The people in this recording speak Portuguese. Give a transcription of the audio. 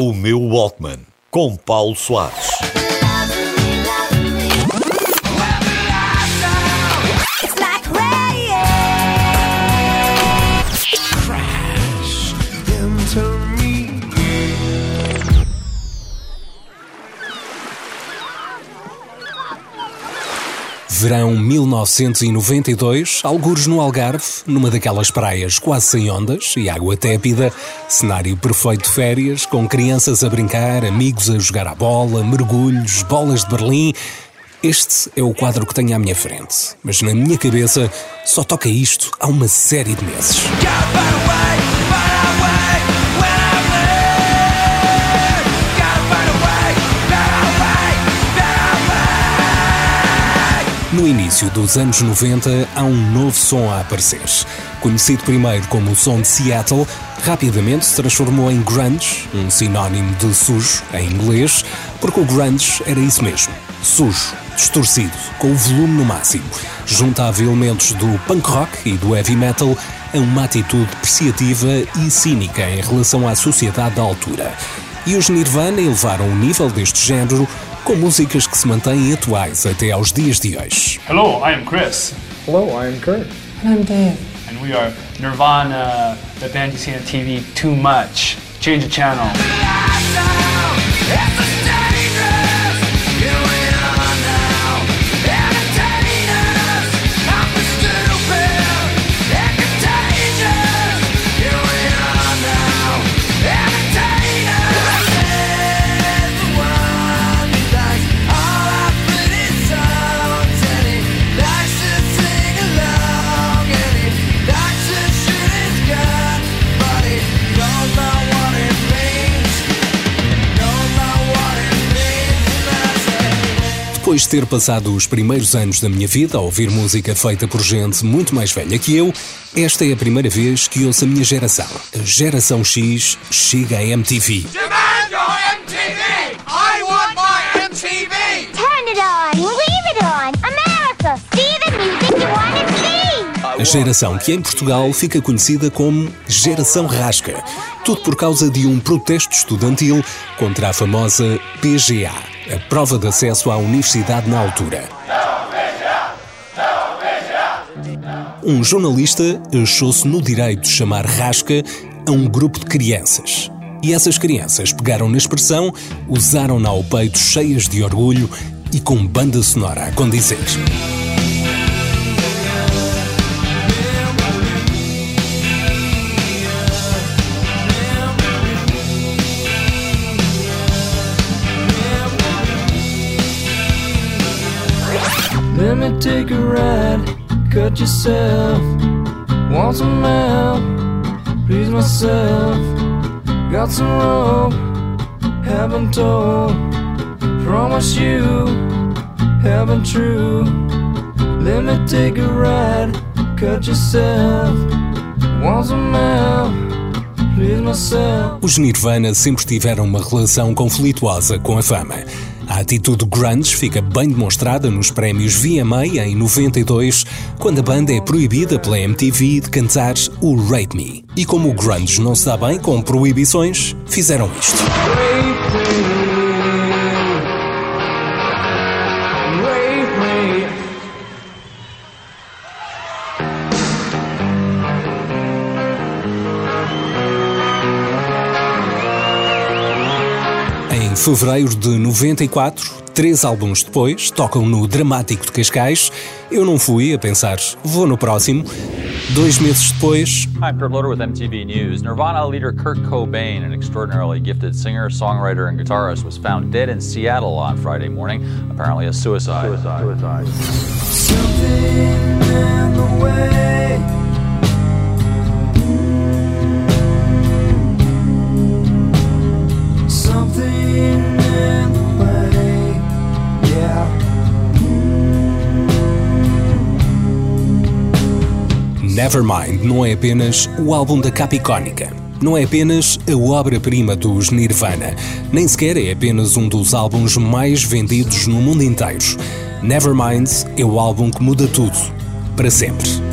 O meu Walkman, com Paulo Soares. Verão 1992, algures no Algarve, numa daquelas praias quase sem ondas e água tépida, cenário perfeito de férias, com crianças a brincar, amigos a jogar à bola, mergulhos, bolas de Berlim. Este é o quadro que tenho à minha frente, mas na minha cabeça só toca isto há uma série de meses. No início dos anos 90, há um novo som a aparecer. Conhecido primeiro como o som de Seattle, rapidamente se transformou em grunge, um sinónimo de sujo em inglês, porque o grunge era isso mesmo: sujo, distorcido, com o volume no máximo. Juntava elementos do punk rock e do heavy metal a uma atitude depreciativa e cínica em relação à sociedade da altura. E os Nirvana elevaram o nível deste género com músicas que se mantêm atuais até aos dias de hoje. Hello, I am Chris. Hello, I am Kurt. And I'm Dave. And we are Nirvana, the band you see on TV too much. Change the channel. Depois de ter passado os primeiros anos da minha vida a ouvir música feita por gente muito mais velha que eu, esta é a primeira vez que ouço a minha geração. A geração X chega à MTV. Demand your MTV! I want my MTV! Turn it on! Leave it on! America! See the music you want to see! A geração que em Portugal fica conhecida como Geração Rasca. Tudo por causa de um protesto estudantil contra a famosa PGA, a prova de acesso à universidade na altura. Um jornalista achou-se no direito de chamar rasca a um grupo de crianças. E essas crianças pegaram na expressão, usaram-na ao peito cheias de orgulho e com banda sonora a condizer. Let me take a ride, cut yourself. Want some help? Please myself. Got some rope, haven't told. Promise you, haven't true. Let me take a ride, cut yourself. Want some help? Os Nirvana sempre tiveram uma relação conflituosa com a fama. A atitude grunge fica bem demonstrada nos prémios VMA em 92, quando a banda é proibida pela MTV de cantar o Rape Me. E como o grunge não se dá bem com proibições, fizeram isto. Fevereiro de 94, três álbuns depois, tocam no Dramático de Cascais. Eu não fui a pensar, vou no próximo. Dois meses depois, Hi, I'm Kurt Loder with MTV News. Nirvana leader Kurt Cobain, an extraordinarily gifted singer, songwriter, and guitarist, was found dead in Seattle on Friday morning, apparently a suicide. Something in Nevermind não é apenas o álbum da capa icónica. Não é apenas a obra-prima dos Nirvana, nem sequer é apenas um dos álbuns mais vendidos no mundo inteiro. Nevermind é o álbum que muda tudo, para sempre.